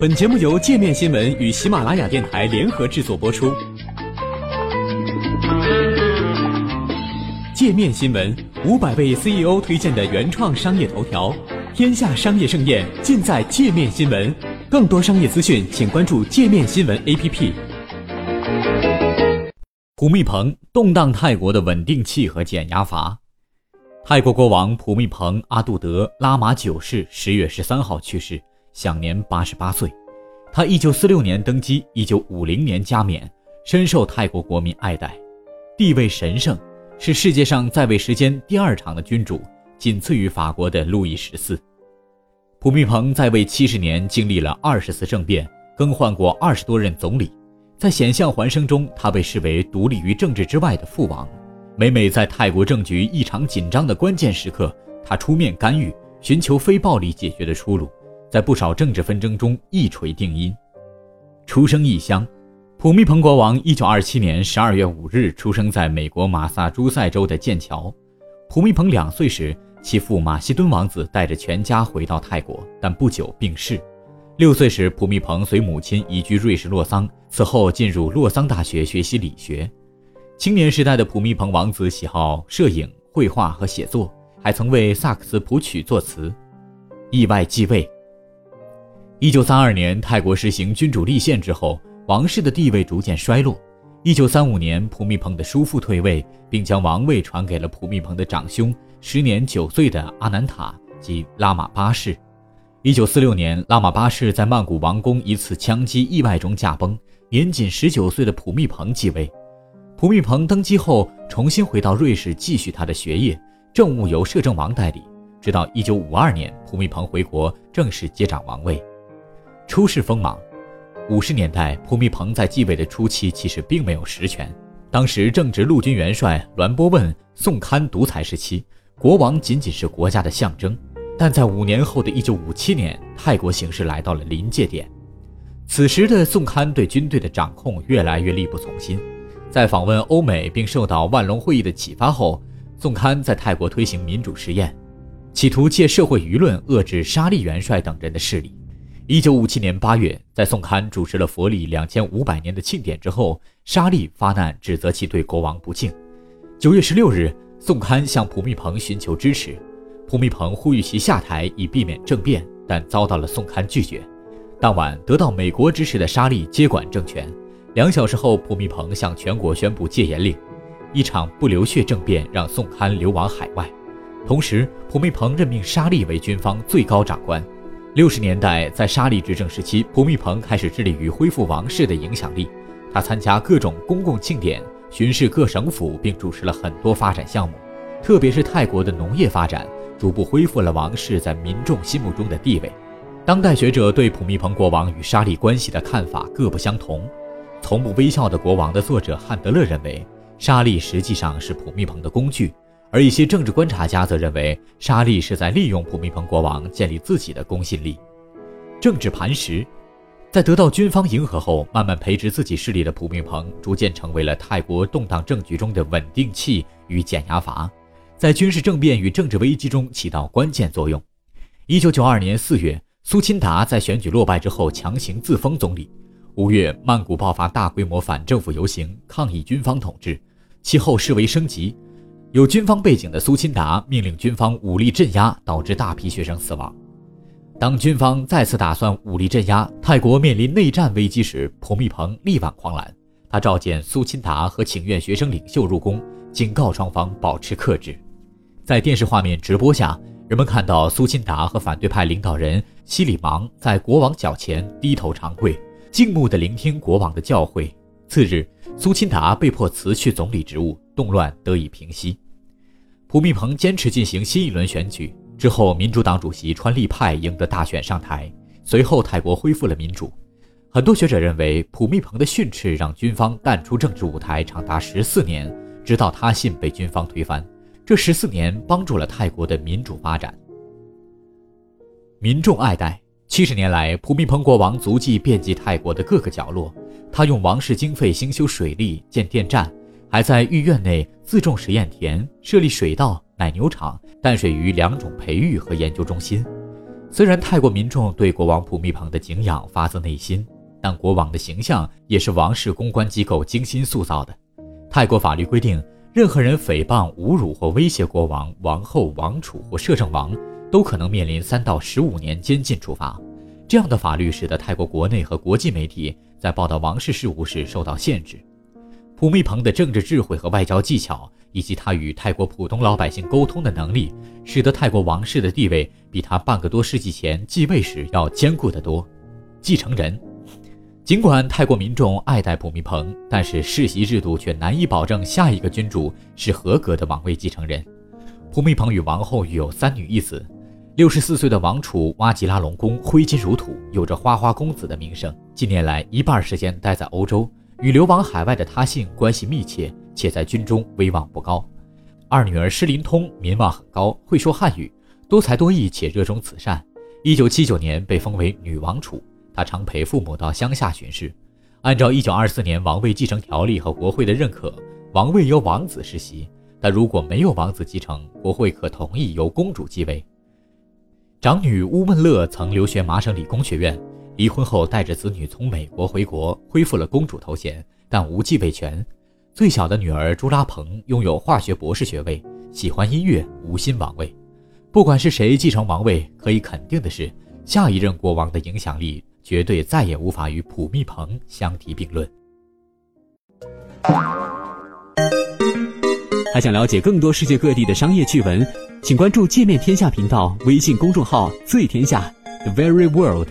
本节目由界面新闻与喜马拉雅电台联合制作播出。界面新闻五百位 CEO 推荐的原创商业头条，天下商业盛宴尽在界面新闻。更多商业资讯，请关注界面新闻 APP。普密蓬动荡泰国的稳定器和减压阀。泰国国王普密蓬阿杜德拉玛九世十月十三号去世。享年八十八岁，他一九四六年登基，一九五零年加冕，深受泰国国民爱戴，地位神圣，是世界上在位时间第二长的君主，仅次于法国的路易十四。普密蓬在位七十年，经历了二十次政变，更换过二十多任总理，在险象环生中，他被视为独立于政治之外的父王。每每在泰国政局异常紧张的关键时刻，他出面干预，寻求非暴力解决的出路。在不少政治纷争中一锤定音。出生异乡，普密蓬国王一九二七年十二月五日出生在美国马萨诸塞州的剑桥。普密蓬两岁时，其父马西敦王子带着全家回到泰国，但不久病逝。六岁时，普密蓬随母亲移居瑞士洛桑，此后进入洛桑大学学习理学。青年时代的普密蓬王子喜好摄影、绘画和写作，还曾为萨克斯谱曲作词。意外继位。一九三二年，泰国实行君主立宪之后，王室的地位逐渐衰落。一九三五年，普密蓬的叔父退位，并将王位传给了普密蓬的长兄，时年九岁的阿南塔及拉玛八世。一九四六年，拉玛八世在曼谷王宫一次枪击意外中驾崩，年仅十九岁的普密蓬继位。普密蓬登基后，重新回到瑞士继续他的学业，政务由摄政王代理，直到一九五二年，普密蓬回国正式接掌王位。出世锋芒。五十年代，普密蓬在继位的初期其实并没有实权。当时正值陆军元帅栾波问、宋堪独裁时期，国王仅仅是国家的象征。但在五年后的一九五七年，泰国形势来到了临界点。此时的宋堪对军队的掌控越来越力不从心。在访问欧美并受到万隆会议的启发后，宋堪在泰国推行民主实验，企图借社会舆论遏制沙利元帅等人的势力。一九五七年八月，在宋刊主持了佛历两千五百年的庆典之后，沙利发难指责其对国王不敬。九月十六日，宋刊向普密蓬寻求支持，普密蓬呼吁其下台以避免政变，但遭到了宋刊拒绝。当晚，得到美国支持的沙利接管政权。两小时后，普密蓬向全国宣布戒严令。一场不流血政变让宋堪流亡海外，同时，普密蓬任命沙利为军方最高长官。六十年代，在沙利执政时期，普密蓬开始致力于恢复王室的影响力。他参加各种公共庆典，巡视各省府，并主持了很多发展项目。特别是泰国的农业发展，逐步恢复了王室在民众心目中的地位。当代学者对普密蓬国王与沙利关系的看法各不相同。从不微笑的国王的作者汉德勒认为，沙利实际上是普密蓬的工具。而一些政治观察家则认为，沙利是在利用普密蓬国王建立自己的公信力。政治磐石，在得到军方迎合后，慢慢培植自己势力的普密蓬，逐渐成为了泰国动荡政局中的稳定器与减压阀，在军事政变与政治危机中起到关键作用。一九九二年四月，苏钦达在选举落败之后强行自封总理。五月，曼谷爆发大规模反政府游行，抗议军方统治，其后示威升级。有军方背景的苏钦达命令军方武力镇压，导致大批学生死亡。当军方再次打算武力镇压泰国面临内战危机时，普密蓬力挽狂澜。他召见苏钦达和请愿学生领袖入宫，警告双方保持克制。在电视画面直播下，人们看到苏钦达和反对派领导人西里芒在国王脚前低头长跪，静穆地聆听国王的教诲。次日，苏钦达被迫辞去总理职务。动乱得以平息，普密蓬坚持进行新一轮选举之后，民主党主席川利派赢得大选上台，随后泰国恢复了民主。很多学者认为，普密蓬的训斥让军方淡出政治舞台长达十四年，直到他信被军方推翻。这十四年帮助了泰国的民主发展。民众爱戴，七十年来，普密蓬国王足迹遍及泰国的各个角落。他用王室经费兴修水利、建电站。还在御苑内自种实验田，设立水稻、奶牛场、淡水鱼两种培育和研究中心。虽然泰国民众对国王普密蓬的敬仰发自内心，但国王的形象也是王室公关机构精心塑造的。泰国法律规定，任何人诽谤、侮辱或威胁国王、王后、王储或摄政王，都可能面临三到十五年监禁处罚。这样的法律使得泰国国内和国际媒体在报道王室事务时受到限制。普密蓬的政治智慧和外交技巧。以及他与泰国普通老百姓沟通的能力，使得泰国王室的地位比他半个多世纪前继位时要坚固得多。继承人，尽管泰国民众爱戴普密蓬，但是世袭制度却难以保证下一个君主是合格的王位继承人。普密蓬与王后育有三女一子。六十四岁的王储哇吉拉隆功挥金如土，有着“花花公子”的名声。近年来，一半时间待在欧洲，与流亡海外的他姓关系密切。且在军中威望不高，二女儿施林通名望很高，会说汉语，多才多艺且热衷慈善。一九七九年被封为女王储，她常陪父母到乡下巡视。按照一九二四年王位继承条例和国会的认可，王位由王子世袭，但如果没有王子继承，国会可同意由公主继位。长女乌汶乐曾留学麻省理工学院，离婚后带着子女从美国回国，恢复了公主头衔，但无继位权。最小的女儿朱拉蓬拥有化学博士学位，喜欢音乐，无心王位。不管是谁继承王位，可以肯定的是，下一任国王的影响力绝对再也无法与普密蓬相提并论。还想了解更多世界各地的商业趣闻，请关注“界面天下”频道微信公众号“最天下 The Very World”。